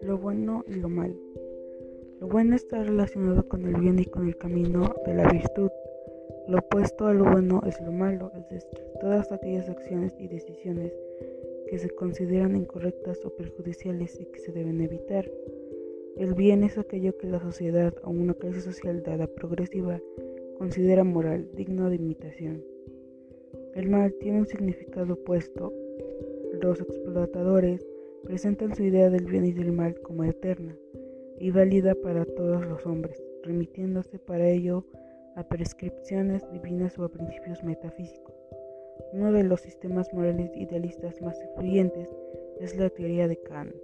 Lo bueno y lo malo. Lo bueno está relacionado con el bien y con el camino de la virtud. Lo opuesto a lo bueno es lo malo, es decir, todas aquellas acciones y decisiones que se consideran incorrectas o perjudiciales y que se deben evitar. El bien es aquello que la sociedad o una clase social dada progresiva considera moral, digno de imitación. El mal tiene un significado opuesto. Los explotadores presentan su idea del bien y del mal como eterna y válida para todos los hombres, remitiéndose para ello a prescripciones divinas o a principios metafísicos. Uno de los sistemas morales idealistas más influyentes es la teoría de Kant.